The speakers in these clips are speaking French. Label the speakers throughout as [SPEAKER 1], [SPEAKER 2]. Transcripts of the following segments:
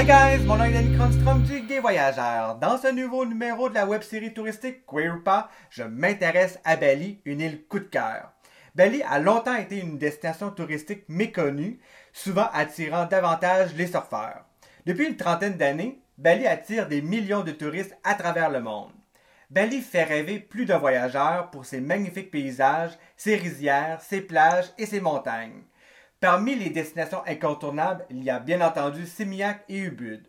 [SPEAKER 1] Hi guys, mon nom est Danny Cronstrom du Gay Voyageur. Dans ce nouveau numéro de la web série touristique Queer ou pas, je m'intéresse à Bali, une île coup de cœur. Bali a longtemps été une destination touristique méconnue, souvent attirant davantage les surfeurs. Depuis une trentaine d'années, Bali attire des millions de touristes à travers le monde. Bali fait rêver plus de voyageurs pour ses magnifiques paysages, ses rizières, ses plages et ses montagnes. Parmi les destinations incontournables, il y a bien entendu Simiak et Ubud.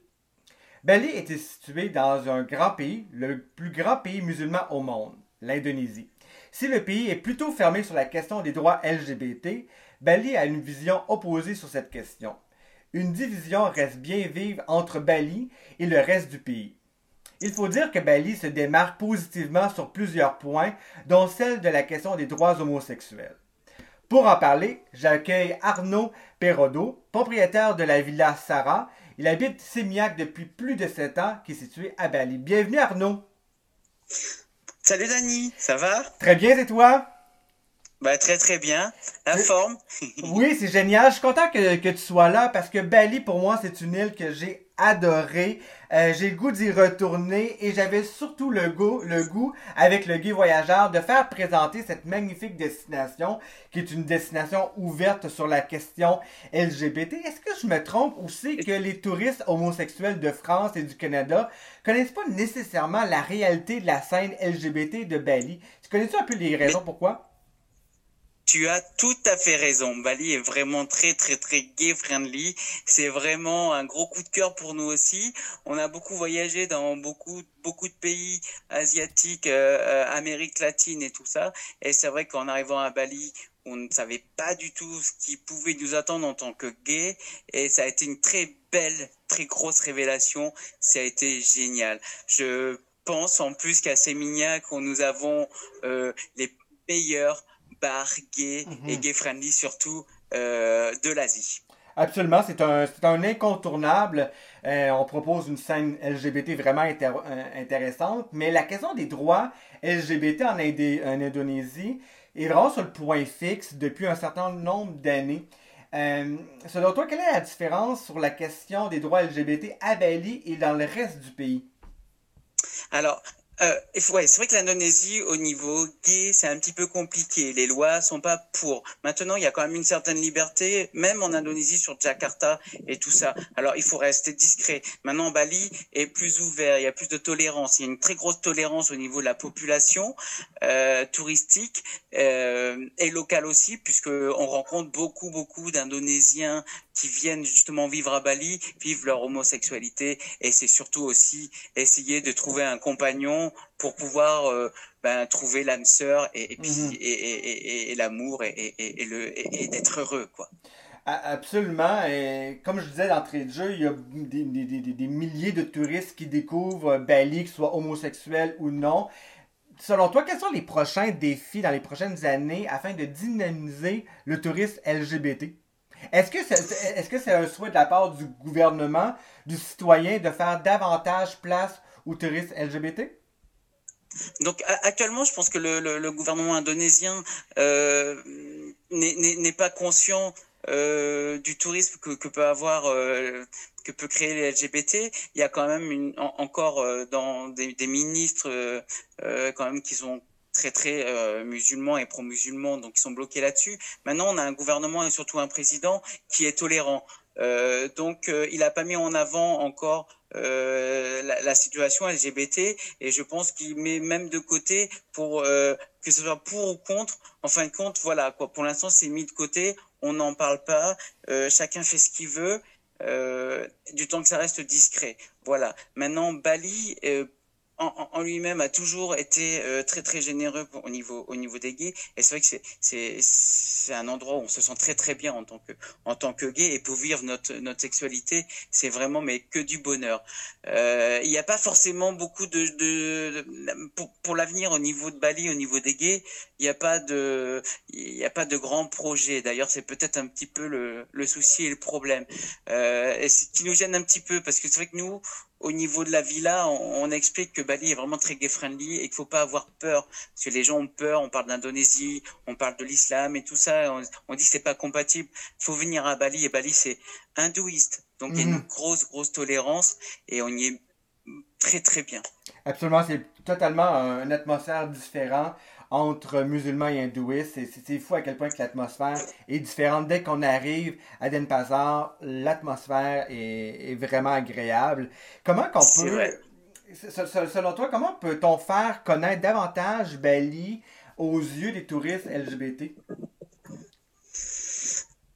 [SPEAKER 1] Bali était situé dans un grand pays, le plus grand pays musulman au monde, l'Indonésie. Si le pays est plutôt fermé sur la question des droits LGBT, Bali a une vision opposée sur cette question. Une division reste bien vive entre Bali et le reste du pays. Il faut dire que Bali se démarque positivement sur plusieurs points, dont celle de la question des droits homosexuels. Pour en parler, j'accueille Arnaud Perrodo, propriétaire de la villa Sarah. Il habite Simiac depuis plus de 7 ans, qui est situé à Bali. Bienvenue Arnaud.
[SPEAKER 2] Salut Dani, ça va?
[SPEAKER 1] Très bien, et toi?
[SPEAKER 2] Bah, très très bien. La forme?
[SPEAKER 1] oui, c'est génial. Je suis content que, que, tu sois là parce que Bali, pour moi, c'est une île que j'ai adorée. Euh, j'ai le goût d'y retourner et j'avais surtout le goût, le goût, avec le guide voyageur, de faire présenter cette magnifique destination qui est une destination ouverte sur la question LGBT. Est-ce que je me trompe ou c'est que les touristes homosexuels de France et du Canada connaissent pas nécessairement la réalité de la scène LGBT de Bali? Tu connais-tu un peu les raisons pourquoi?
[SPEAKER 2] Tu as tout à fait raison. Bali est vraiment très très très gay friendly. C'est vraiment un gros coup de cœur pour nous aussi. On a beaucoup voyagé dans beaucoup beaucoup de pays asiatiques, euh, euh, Amérique latine et tout ça. Et c'est vrai qu'en arrivant à Bali, on ne savait pas du tout ce qui pouvait nous attendre en tant que gay. Et ça a été une très belle, très grosse révélation. Ça a été génial. Je pense en plus qu'à Sémignac, nous avons euh, les meilleurs bar gay et mhm. gay friendly surtout euh, de l'Asie.
[SPEAKER 1] Absolument, c'est un, un, incontournable. Euh, on propose une scène LGBT vraiment euh, intéressante, mais la question des droits LGBT en, en, Indonésie est vraiment sur le point fixe depuis un certain nombre d'années. selon toi, quelle est la différence sur la question des droits LGBT à Bali et dans le reste du pays?
[SPEAKER 2] Alors, euh, ouais, c'est vrai que l'Indonésie, au niveau gay, c'est un petit peu compliqué. Les lois sont pas pour. Maintenant, il y a quand même une certaine liberté, même en Indonésie, sur Jakarta et tout ça. Alors, il faut rester discret. Maintenant, Bali est plus ouvert, il y a plus de tolérance. Il y a une très grosse tolérance au niveau de la population euh, touristique euh, et locale aussi, puisque on rencontre beaucoup, beaucoup d'Indonésiens qui viennent justement vivre à Bali, vivent leur homosexualité, et c'est surtout aussi essayer de trouver un compagnon pour pouvoir euh, ben, trouver l'âme sœur et, puis et, l'amour et, le d'être heureux quoi.
[SPEAKER 1] Absolument. Et comme je disais d'entrée de jeu, il y a des, des, des, milliers de touristes qui découvrent Bali, qu'ils soient homosexuels ou non. Selon toi, quels sont les prochains défis dans les prochaines années afin de dynamiser le tourisme LGBT? Est-ce que c'est est -ce c'est un souhait de la part du gouvernement, du citoyen, de faire davantage place aux touristes LGBT?
[SPEAKER 2] Donc actuellement, je pense que le, le, gouvernement indonésien euh, n'est pas conscient euh, du tourisme que, que peut avoir euh, que peut créer les LGBT. Il y a quand même une, encore euh, dans des, des ministres quand même qui sont très très euh, musulmans et pro-musulmans, donc ils sont bloqués là-dessus. Maintenant, on a un gouvernement et surtout un président qui est tolérant. Euh, donc, euh, il n'a pas mis en avant encore euh, la, la, situation LGBT et je pense qu'il met même de côté pour euh, que ce soit pour ou contre. En fin de compte, voilà quoi. Pour l'instant, c'est mis de côté. On n'en parle pas. chacun fait ce qu'il veut. du temps que ça reste discret. Voilà. Maintenant, Bali en, lui-même a toujours été euh, très très généreux au niveau au niveau des gays. Et c'est vrai que c'est c'est c'est un endroit où on se sent très très bien en tant que en tant que gay. Et pour vivre notre notre sexualité c'est vraiment mais que du bonheur. Euh, il n'y a pas forcément beaucoup de, de, pour, pour l'avenir au niveau de Bali au niveau des gays il n'y a pas de il y a pas de grands projets. D'ailleurs c'est peut-être un petit peu le, le souci et le problème. Euh, et ce qui nous gêne un petit peu parce que c'est vrai que nous au niveau de la villa, on, explique que Bali est vraiment très gay-friendly et qu'il faut pas avoir peur. Parce que les gens ont peur, on parle d'Indonésie, on parle de l'islam et tout ça, on, dit que c'est pas compatible. Il faut venir à Bali et Bali c'est hindouiste. Donc il y a une mhm. grosse, grosse tolérance et on y est très, très bien.
[SPEAKER 1] Absolument, c'est totalement une atmosphère différente entre musulmans et hindouistes. C'est fou à quel point que l'atmosphère est différente. Dès qu'on arrive à Denpasar, l'atmosphère est, vraiment agréable. Comment qu'on peut... Selon toi, comment peut-on faire connaître davantage Bali aux yeux des touristes LGBT?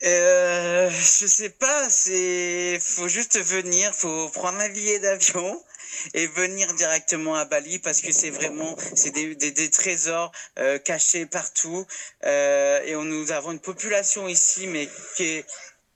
[SPEAKER 2] Euh, je sais pas, c'est faut juste venir, faut prendre un billet d'avion et venir directement à Bali parce que c'est vraiment c'est des, des, des, trésors euh, cachés partout. Euh, et on, nous avons une population ici mais qui est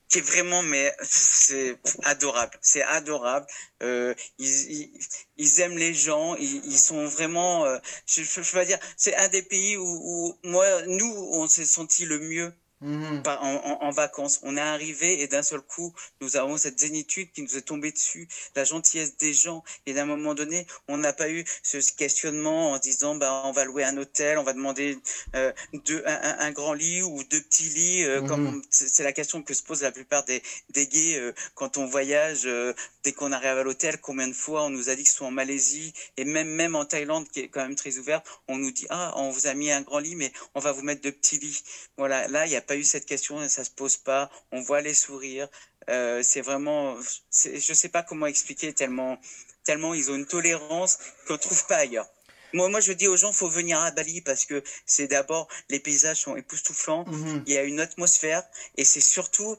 [SPEAKER 2] qui est vraiment mais c'est adorable c'est adorable. Euh, ils, ils, aiment les gens ils, ils sont vraiment je, je, je, veux dire c'est un des pays où, où moi nous on s'est senti le mieux Mhm. en, vacances. On est arrivé et d'un seul coup, nous avons cette zénitude qui nous est tombée dessus, la gentillesse des gens. Et d'un moment donné, on n'a pas eu ce questionnement en disant, bah, on va louer un hôtel, on va demander euh, deux, un, grand lit ou deux petits lits. Euh, mhm. c'est la question que se posent la plupart des, des gays euh, quand on voyage. Euh, dès qu'on arrive à l'hôtel, combien de fois on nous a dit qu'ils sont en Malaisie et même même en Thaïlande, qui est quand même très ouverte, on nous dit, ah, on vous a mis un grand lit, mais on va vous mettre deux petits lits. Voilà, là, il y a pas eu cette question, ça se pose pas. On voit les sourires. Euh, c'est vraiment, je sais pas comment expliquer tellement, tellement ils ont une tolérance qu'on trouve pas ailleurs. Moi, moi, je dis aux gens, faut venir à Bali parce que c'est d'abord les paysages sont époustouflants, mhm. il y a une atmosphère et c'est surtout,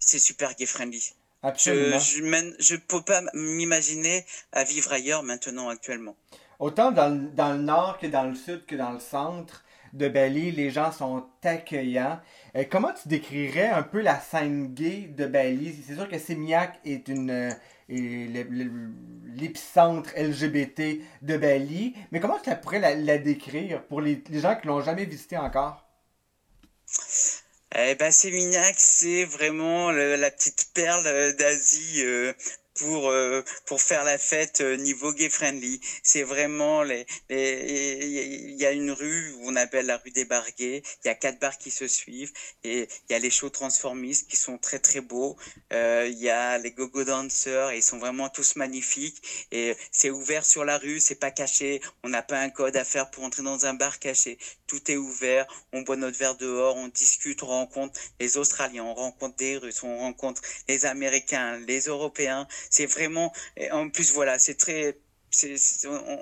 [SPEAKER 2] c'est super gay friendly. Absolument. Je, je, je peux pas m'imaginer à vivre ailleurs maintenant actuellement.
[SPEAKER 1] Autant dans, dans, le nord que dans le sud que dans le centre, de Bali, les gens sont accueillants. Euh, comment tu décrirais un peu la scène gay de Bali? C'est sûr que Sémiac est une euh, l'épicentre LGBT de Bali, mais comment tu pourrais la, décrire pour les, gens qui l'ont jamais visité encore?
[SPEAKER 2] Eh ben, Sémignac, c'est vraiment la petite perle d'Asie. Euh, pour euh, pour faire la fête euh, niveau gay friendly. C'est vraiment les il y a une rue où on appelle la rue des Barguets. Il y a quatre bars qui se suivent et il y a les shows transformistes qui sont très très beaux. Euh, il y a les gogo dancers et ils sont vraiment tous magnifiques et c'est ouvert sur la rue, c'est pas caché. On n'a pas un code à faire pour entrer dans un bar caché. Tout est ouvert. On boit notre verre dehors, on discute, on rencontre les Australiens, on rencontre des Russes, on rencontre les Américains, les Européens c'est vraiment, en plus voilà, c'est très,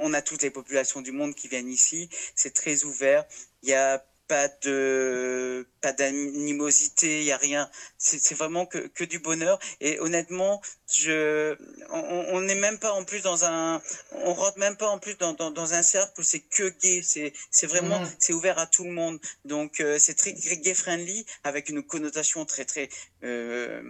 [SPEAKER 2] on a toutes les populations du monde qui viennent ici. C'est très ouvert. Il n'y a pas de pas d'animosité, il y a rien. C'est vraiment que, que du bonheur. Et honnêtement, je on n'est même pas en plus dans un on rentre même pas en plus dans, dans, dans un cercle où c'est que gay. C'est c'est vraiment mmh. c'est ouvert à tout le monde. Donc euh, c'est très gay friendly avec une connotation très très euh,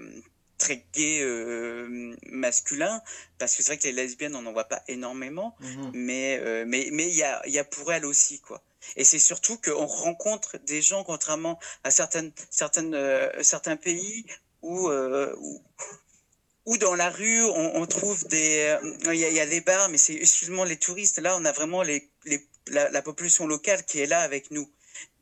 [SPEAKER 2] très gay euh, masculin parce que c'est vrai que les lesbiennes on n'en voit pas énormément mhm. mais euh, mais mais il y a il y a pour elles aussi quoi et c'est surtout qu'on rencontre des gens contrairement à certaines certaines euh, certains pays où, où ou dans la rue, on, on trouve des, il y, a, y, a, des bars, mais c'est exclusivement les touristes. Là, on a vraiment les, les la, la, population locale qui est là avec nous.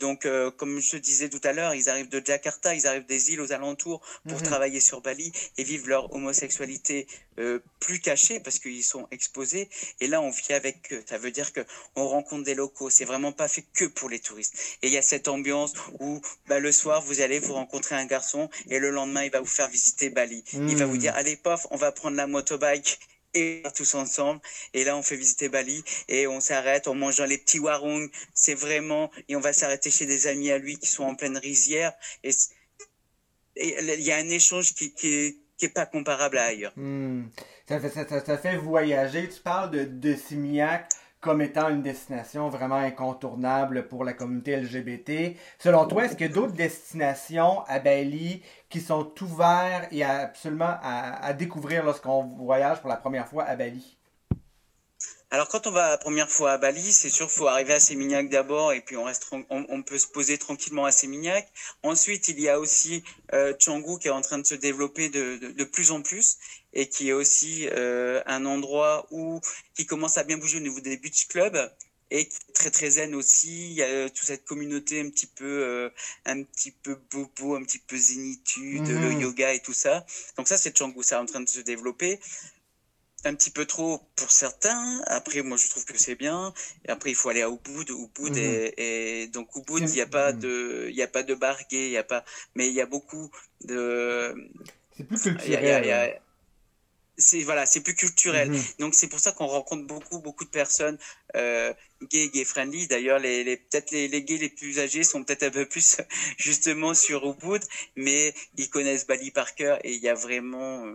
[SPEAKER 2] Donc, euh, comme je disais tout à l'heure, ils arrivent de Jakarta, ils arrivent des îles aux alentours pour mhm. travailler sur Bali et vivre leur homosexualité euh, plus cachée parce qu'ils sont exposés. Et là, on vit avec eux. Ça veut dire que on rencontre des locaux. C'est vraiment pas fait que pour les touristes. Et il y a cette ambiance où bah, le soir, vous allez vous rencontrer un garçon et le lendemain, il va vous faire visiter Bali. Il va vous mhm. dire, allez, pof, on va prendre la motobike et tous ensemble. Et là, on fait visiter Bali et on s'arrête, on mange dans les petits warung. C'est vraiment, et on va s'arrêter chez des amis à lui qui sont en pleine rizière. Et il y a un échange qui, qui, qui est pas comparable à ailleurs.
[SPEAKER 1] Hmm. Ça, ça, ça, fait voyager. Tu parles de, de Simiac comme étant une destination vraiment incontournable pour la communauté LGBT. Selon toi, est-ce qu'il y a d'autres destinations à Bali qui sont ouvertes et absolument à, découvrir lorsqu'on voyage pour la première fois à Bali?
[SPEAKER 2] alors quand on va la première fois à Bali, c'est sûr faut arriver à Sémignac d'abord et puis on reste on, peut se poser tranquillement à Sémignac. Ensuite, il y a aussi euh, qui est en train de se développer de plus en plus et qui est aussi euh, un endroit où qui commence à bien bouger au niveau des beach clubs et qui est très très zen aussi. Il y a euh, toute cette communauté un petit peu euh, un petit peu bobo, un petit peu zénitude, le mhm. yoga et tout ça. Donc ça c'est Canggu, ça est en train de se développer un petit peu trop pour certains. Après, moi, je trouve que c'est bien. Et après, il faut aller à Ubud. Ubud mhm. et, donc Ubud, il n'y a pas de, il y a pas de il y a pas, mais il y a beaucoup de.
[SPEAKER 1] C'est plus culturel.
[SPEAKER 2] C'est voilà, c'est plus culturel. Mhm. Donc c'est pour ça qu'on rencontre beaucoup beaucoup de personnes euh, gay gay friendly. D'ailleurs, les, les peut-être les, les gays les plus âgés sont peut-être un peu plus justement sur Ubud, mais ils connaissent Bali par cœur et il y a vraiment euh,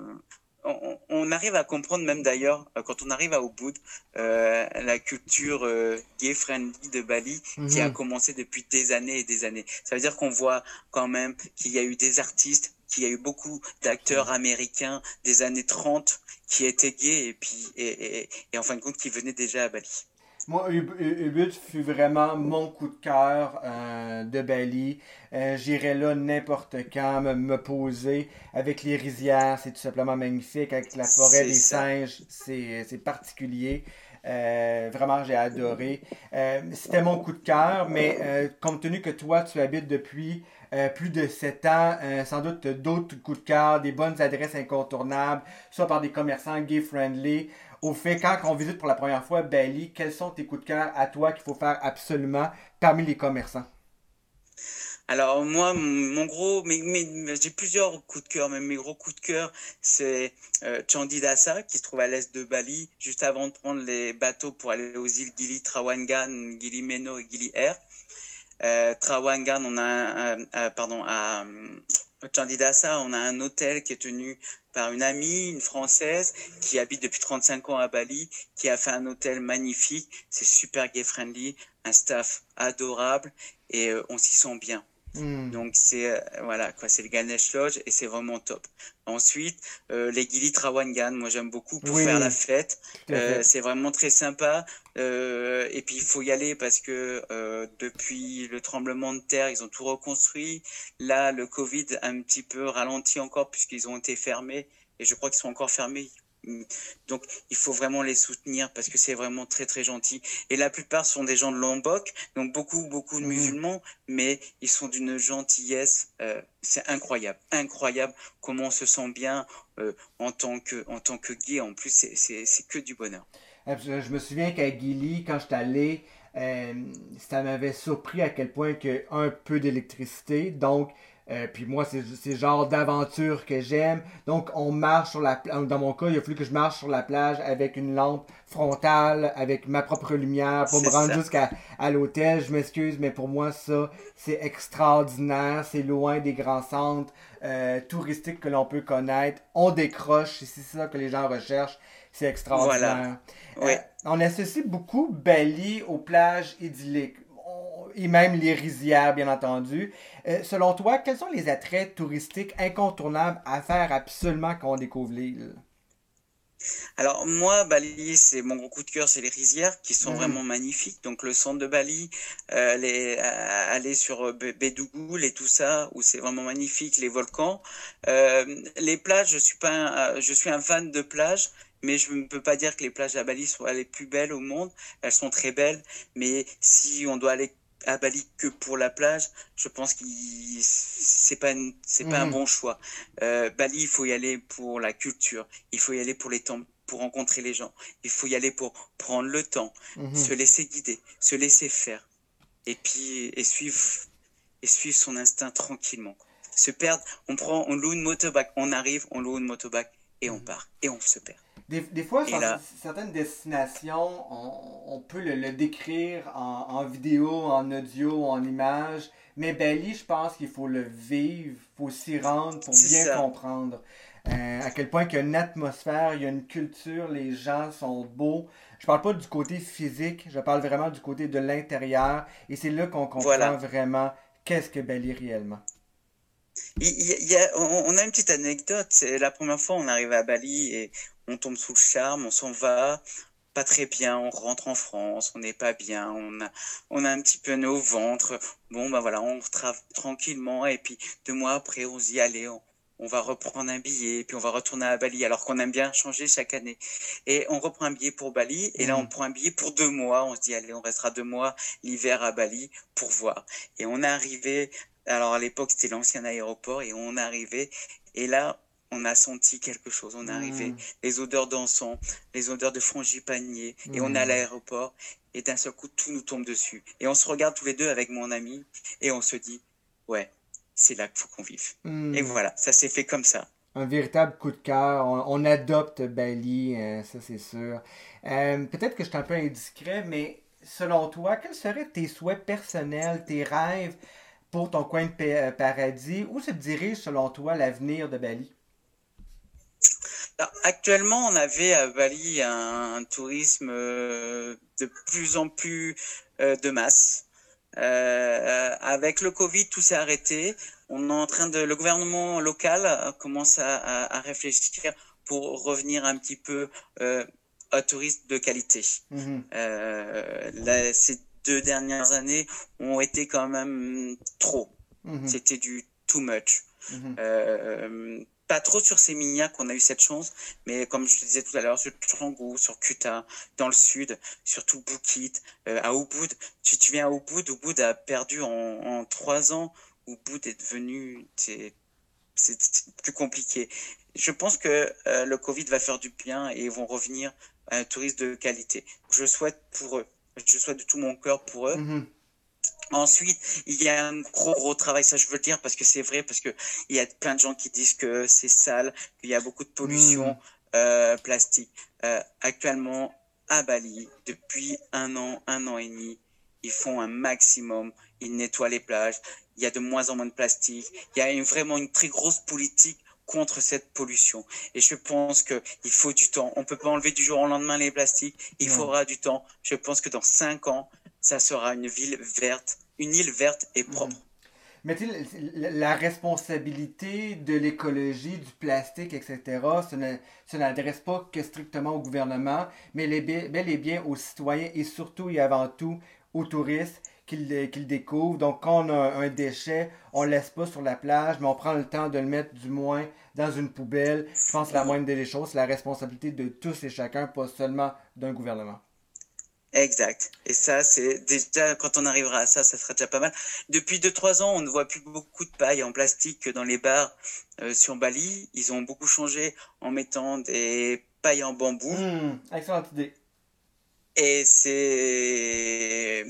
[SPEAKER 2] on, arrive à comprendre même d'ailleurs euh, quand on arrive à Ubud euh, la culture euh, gay friendly de Bali qui a mhm. commencé depuis des années et des années. Ça veut dire qu'on voit quand même qu'il y a eu des artistes, qu'il y a eu beaucoup d'acteurs américains des années 30 qui étaient gays et puis et, et en fin de compte qui venaient déjà à Bali.
[SPEAKER 1] Moi, Ubud fut vraiment mon coup de cœur euh, de Bali. Euh, J'irai là n'importe quand me, poser avec les rizières, c'est tout simplement magnifique. Avec la forêt des singes, c'est particulier. Euh, vraiment, j'ai adoré. Euh, C'était mon coup de cœur, mais euh, compte tenu que toi, tu habites depuis plus de 7 ans, sans doute d'autres coups de cœur, des bonnes adresses incontournables, soit par des commerçants gay-friendly, au fait, quand on visite pour la première fois Bali, quels sont tes coups de cœur à toi qu'il faut faire absolument parmi les commerçants?
[SPEAKER 2] Alors moi, mon gros, mais, j'ai plusieurs coups de cœur, même mes gros coups de cœur, c'est euh, Chandidasa qui se trouve à l'est de Bali, juste avant de prendre les bateaux pour aller aux îles Gili Trawangan, Gili Meno et Gili Air. Euh, Trawangan, on a, un, pardon, à Chandidasa, on a un hôtel qui est tenu par une amie, une française, qui habite depuis 35 ans à Bali, qui a fait un hôtel magnifique. C'est super gay friendly, un staff adorable et euh, on s'y sent bien. Hmm. Donc c'est euh, voilà quoi, c'est le Ganesh Lodge et c'est vraiment top. Ensuite, euh, les Gili Trawangan, moi j'aime beaucoup pour faire la fête. c'est vraiment très sympa. et puis il faut y aller parce que depuis le tremblement de terre, ils ont tout reconstruit. Là, le Covid a un petit peu ralenti encore puisqu'ils ont été fermés et je crois qu'ils sont encore fermés donc, il faut vraiment les soutenir parce que c'est vraiment très très gentil. Et la plupart sont des gens de Lombok, donc beaucoup beaucoup de mmh. musulmans, mais ils sont d'une gentillesse. Euh, c'est incroyable, incroyable comment on se sent bien euh, en tant que en tant que gay. En plus, c'est que du bonheur.
[SPEAKER 1] Je me souviens qu'à Gili, quand je allé, euh, ça m'avait surpris à quel point a un peu d'électricité. Donc, euh, puis moi, c'est le genre d'aventure que j'aime. Donc, on marche sur la plage. Dans mon cas, il a fallu que je marche sur la plage avec une lampe frontale, avec ma propre lumière pour me rendre jusqu'à à, l'hôtel. Je m'excuse, mais pour moi, ça, c'est extraordinaire. C'est loin des grands centres euh, touristiques que l'on peut connaître. On décroche, c'est ça que les gens recherchent. C'est extraordinaire.
[SPEAKER 2] Voilà. Euh,
[SPEAKER 1] on associe beaucoup Bali aux plages idylliques et même les rizières, bien entendu. Euh, selon toi, quels sont les attraits touristiques incontournables à faire absolument quand on découvre l'île?
[SPEAKER 2] Alors moi, Bali, c'est mon gros coup de cœur, c'est les rizières qui sont mm. vraiment magnifiques. Donc le centre de Bali, euh, les, euh, aller sur Bedougoul et tout ça, où c'est vraiment magnifique, les volcans. les plages, je suis pas, un, je suis un fan de plages, mais je ne peux pas dire que les plages à Bali soient les plus belles au monde. Elles sont très belles, mais si on doit aller à Bali que pour la plage, je pense que c'est pas c'est pas un mhm. bon choix. Euh, Bali, il faut y aller pour la culture, il faut y aller pour les temps, pour rencontrer les gens, il faut y aller pour prendre le temps, mhm. se laisser guider, se laisser faire, et puis et suivre et suivre son instinct tranquillement. Se perdre, on prend, on loue une motobac, on arrive, on loue une motobac et on part et on se perd.
[SPEAKER 1] Des, fois, sur certaines destinations, on, peut le, décrire en, vidéo, en audio, en image. Mais Bali, je pense qu'il faut le vivre, il faut s'y rendre pour bien comprendre. Euh, à quel point il y a une atmosphère, il y a une culture, les gens sont beaux. Je parle pas du côté physique, je parle vraiment du côté de l'intérieur. Et c'est là qu'on comprend vraiment qu'est-ce que Bali réellement.
[SPEAKER 2] Il, y a, on a une petite anecdote. C'est la première fois on arrive à Bali et on tombe sous le charme, on s'en va, pas très bien, on rentre en France, on n'est pas bien, on a, on a un petit peu nos ventres. Bon, ben voilà, on travaille tranquillement et puis deux mois après, on se dit, allez, on, on va reprendre un billet, puis on va retourner à Bali, alors qu'on aime bien changer chaque année. Et on reprend un billet pour Bali, et là on mm. prend un billet pour deux mois. On se dit, allez, on restera deux mois l'hiver à Bali pour voir. Et on est arrivé, alors à l'époque c'était l'ancien aéroport, et on arrivé, et là on a senti quelque chose. On est arrivé, mm. les odeurs d'encens, les odeurs de frangipanier, et on est à mm. l'aéroport, et d'un seul coup tout nous tombe dessus. Et on se regarde tous les deux avec mon ami, et on se dit, ouais, c'est là qu'il faut qu'on vive. Hmm. Et voilà, ça s'est fait comme ça.
[SPEAKER 1] Un véritable coup de cœur. On, adopte Bali, euh, ça c'est sûr. Euh, peut-être que je suis un peu indiscret, mais selon toi, quels seraient tes souhaits personnels, tes rêves pour ton coin de euh, paradis? Où se dirige selon toi l'avenir de Bali?
[SPEAKER 2] actuellement, on avait à Bali un, tourisme de plus en plus de masse. Euh, avec le Covid, tout s'est arrêté. On est en train de, le gouvernement local commence à, à, réfléchir pour revenir un petit peu euh, à tourisme de qualité. Mhm. Euh, ces deux dernières années ont été quand même trop. Mhm. C'était du too much. Mhm. Euh, pas trop sur Séminia qu'on a eu cette chance, mais comme je te disais tout à l'heure, sur Trangou, sur Kuta, dans le sud, surtout Bukit, euh, à Ubud. Si tu viens à Ubud, Ubud a perdu en, trois ans. Ubud est devenu, c'est plus compliqué. Je pense que euh, le Covid va faire du bien et ils vont revenir à un tourisme de qualité. Je souhaite pour eux, je souhaite de tout mon cœur pour eux. Mm-hmm. Ensuite, il y a un gros gros travail, ça je veux le dire parce que c'est vrai, parce que il y a plein de gens qui disent que c'est sale, qu'il y a beaucoup de pollution hmm. euh, plastique. Euh, actuellement, à Bali, depuis un an, un an et demi, ils font un maximum, ils nettoient les plages, il y a de moins en moins de plastique, il y a une, vraiment une très grosse politique contre cette pollution. Et je pense qu'il faut du temps. On peut pas enlever du jour au lendemain les plastiques. Il faudra du temps. Je pense que dans cinq ans, ça sera une ville verte une île verte et propre.
[SPEAKER 1] Mais tu la responsabilité de l'écologie, du plastique, etc., ça n'adresse pas que strictement au gouvernement, mais les, bel et bien aux citoyens et surtout et avant tout aux touristes qu'ils découvrent. Donc, quand on a un déchet, on ne laisse pas sur la plage, mais on prend le temps de le mettre du moins dans une poubelle. Je pense que la moindre des choses, c'est la responsabilité de tous et chacun, pas seulement d'un gouvernement.
[SPEAKER 2] Exact. Et ça, c'est déjà, quand on arrivera à ça, ça sera déjà pas mal. Depuis 2-3 ans, on ne voit plus beaucoup de paille en plastique dans les bars euh, sur Bali. Ils ont beaucoup changé en mettant des pailles en bambou.
[SPEAKER 1] Mmh, excellente idée.
[SPEAKER 2] Et c'est...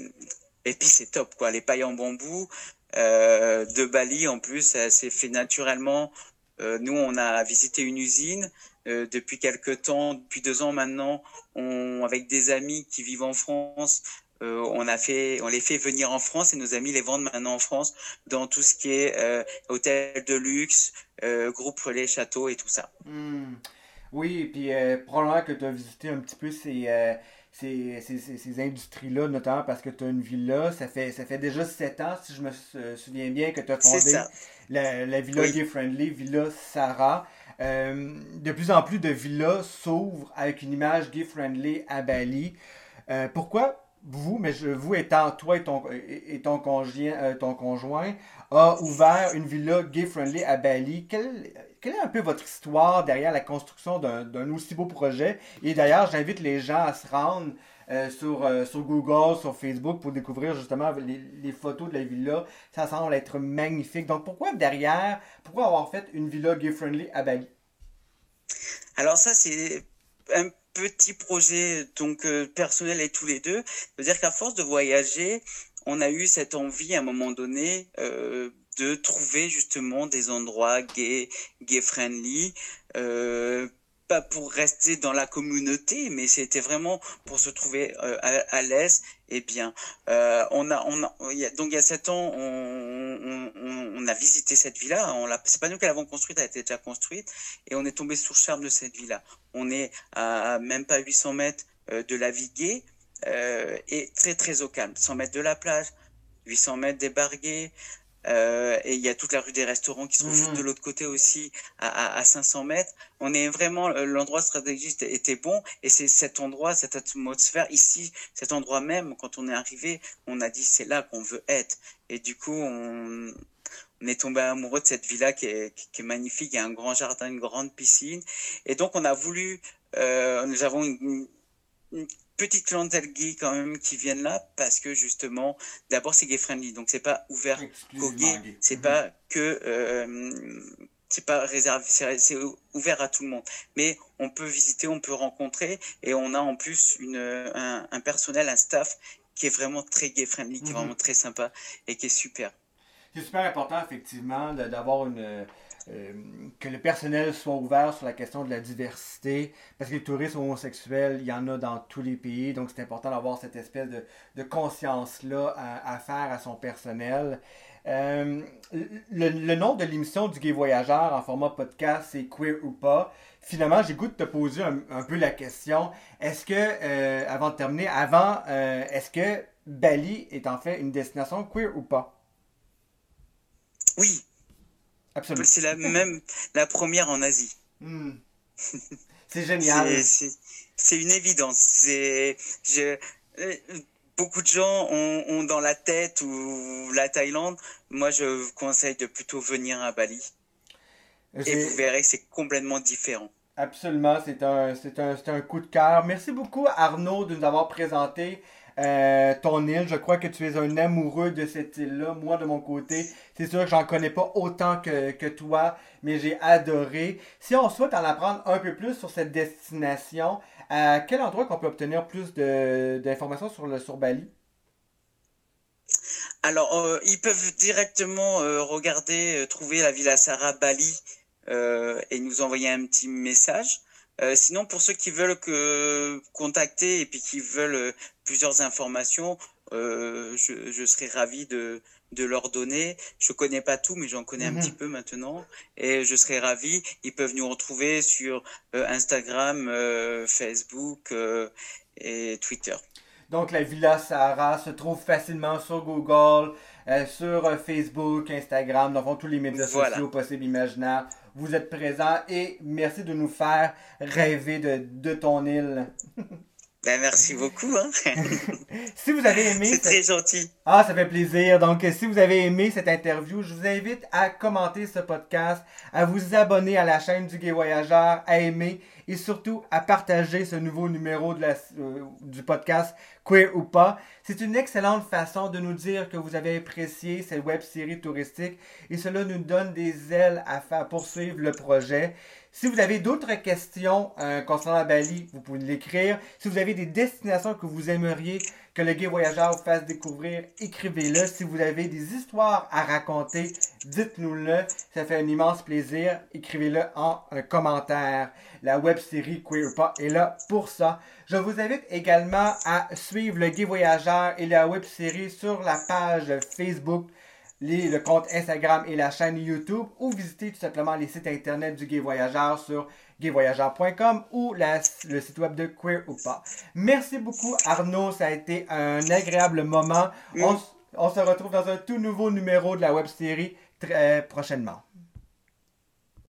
[SPEAKER 2] Et puis c'est top, quoi. Les pailles en bambou euh, de Bali, en plus, ça s'est fait naturellement. Euh, nous, on a visité une usine euh, depuis quelques temps, depuis deux ans maintenant, avec des amis qui vivent en France, on a fait, on les fait venir en France et nos amis les vendent maintenant en France dans tout ce qui est hôtel de luxe, groupe relais château et tout ça.
[SPEAKER 1] Hmm. Oui, et puis probablement que tu as visité un petit peu ces, ces, ces, ces industries-là, notamment parce que tu as une villa. Ça fait, ça fait déjà sept ans, si je me souviens bien, que tu as fondé la, la, villa Gay Friendly, Villa Sarah. Euh, de plus en plus de villas s'ouvrent avec une image gay-friendly à Bali. Euh, pourquoi? Vous, mais vous étant toi et ton, et euh, ton conjoint, a ouvert une villa gay-friendly à Bali? Quelle, quelle, est un peu votre histoire derrière la construction d'un aussi beau projet? Et d'ailleurs, j'invite les gens à se rendre euh, sur, euh, sur Google, sur Facebook pour découvrir justement les, les, photos de la villa. Ça semble être magnifique. Donc pourquoi derrière, pourquoi avoir fait une villa gay-friendly à Bali?
[SPEAKER 2] Alors ça, c'est un petit projet donc euh, personnel et tous les deux. C'est-à-dire qu'à force de voyager, on a eu cette envie à un moment donné de trouver justement des endroits gay, gay friendly pour rester dans la communauté, mais c'était vraiment pour se trouver euh, à, l'aise et bien. Euh, on a, on donc il y a sept ans, on, a visité cette villa. On l'a, c'est pas nous qui l'avons construite, elle était déjà construite, et on est tombé sous le charme de cette villa. On est à même pas 800 mètres euh, de la Viguée et très très au calme. 100 mètres de la plage, 800 mètres des barguets, Euh, et il y a toute la rue des restaurants qui sont juste
[SPEAKER 1] Mhm.
[SPEAKER 2] de l'autre côté aussi, à, à, à 500 mètres. On est vraiment, euh, l'endroit stratégique était bon, et c'est cet endroit, cette atmosphère ici, cet endroit même, quand on est arrivé, on a dit c'est là qu'on veut être. Et du coup, on, on est tombé amoureux de cette villa qui est, qui est magnifique, il y a un grand jardin, une grande piscine. Et donc, on a voulu, euh, nous avons une, une petite clientèle gay quand même qui viennent là parce que justement, d'abord c'est gay friendly, donc c'est pas ouvert qu'aux gays,
[SPEAKER 1] gay.
[SPEAKER 2] c'est
[SPEAKER 1] Mhm.
[SPEAKER 2] pas que euh, c'est pas réservé, c'est ouvert à tout le monde. Mais on peut visiter, on peut rencontrer et on a en plus une un, un personnel, un staff qui est vraiment très gay friendly, qui est
[SPEAKER 1] Mhm.
[SPEAKER 2] vraiment très sympa et qui est super.
[SPEAKER 1] C'est super important, effectivement, d'avoir une. Euh, que le personnel soit ouvert sur la question de la diversité, parce que les touristes homosexuels, il y en a dans tous les pays, donc c'est important d'avoir cette espèce de, conscience-là à, faire à son personnel. Euh, le, nom de l'émission du Gay Voyageur en format podcast, c'est Queer ou pas? Finalement, j'ai goût de te poser un, peu la question. Est-ce que, euh, avant de terminer, avant, est-ce que Bali est en fait une destination queer ou pas?
[SPEAKER 2] Oui,
[SPEAKER 1] Absolument.
[SPEAKER 2] c'est la même la première en Asie.
[SPEAKER 1] Hmm. C'est génial.
[SPEAKER 2] C'est- une évidence. C'est euh, beaucoup de gens ont, ont dans la tête ou la Thaïlande. Moi, je vous conseille de plutôt venir à Bali et vous verrez c'est complètement différent.
[SPEAKER 1] Absolument, c'est un, un, c'est un coup de cœur. Merci beaucoup Arnaud de nous avoir présenté euh, ton île. Je crois que tu es un amoureux de cette île-là. Moi, de mon côté, c'est sûr que j'en connais pas autant que, que toi, mais j'ai adoré. Si on souhaite en apprendre un peu plus sur cette destination, à quel endroit qu'on peut obtenir plus d'informations sur, le, sur Bali?
[SPEAKER 2] Alors, euh, ils peuvent directement euh, regarder, trouver la Villa Sarah Bali et nous envoyer un petit message. Euh, sinon, pour ceux qui veulent que contacter et puis qui veulent euh, plusieurs informations, euh, je, je serai ravi de, de leur donner. Je connais pas tout, mais j'en connais
[SPEAKER 1] Mhm.
[SPEAKER 2] un petit peu maintenant et je serai ravi. Ils peuvent nous retrouver sur euh, Instagram, Facebook et Twitter.
[SPEAKER 1] Donc, la Villa Sahara se trouve facilement sur Google, sur Facebook, Instagram, dans tous les médias
[SPEAKER 2] Voilà.
[SPEAKER 1] sociaux possibles, imaginaires. Vous êtes présents et merci de nous faire rêver de, de ton île.
[SPEAKER 2] Ben, merci beaucoup. Hein.
[SPEAKER 1] Si vous avez aimé
[SPEAKER 2] C'est
[SPEAKER 1] cette-
[SPEAKER 2] très gentil.
[SPEAKER 1] Ah, ça fait plaisir. Donc, si vous avez aimé cette interview, je vous invite à commenter ce podcast, à vous abonner à la chaîne du Gay Voyageur, à aimer et surtout à partager ce nouveau numéro de la, euh, du podcast Queer ou pas. C'est une excellente façon de nous dire que vous avez apprécié cette web série touristique et cela nous donne des ailes à poursuivre le projet. Si vous avez d'autres questions euh, concernant Bali, vous pouvez l'écrire. Si vous avez des destinations que vous aimeriez que le gay voyageur vous fasse découvrir, écrivez-le. Si vous avez des histoires à raconter, dites-nous-le. Ça fait un immense plaisir. Écrivez-le en un commentaire. La web série Queer ou pas est là pour ça. Je vous invite également à suivre le gay voyageur et la web série sur la page Facebook les- le compte Instagram et la chaîne YouTube ou visiter tout simplement les sites internet du Gay Voyageur sur gayvoyageur.com ou la- le site web de Queer ou pas. Merci beaucoup Arnaud, ça a été un agréable moment. On, on se retrouve dans un tout nouveau numéro de la web série très prochainement.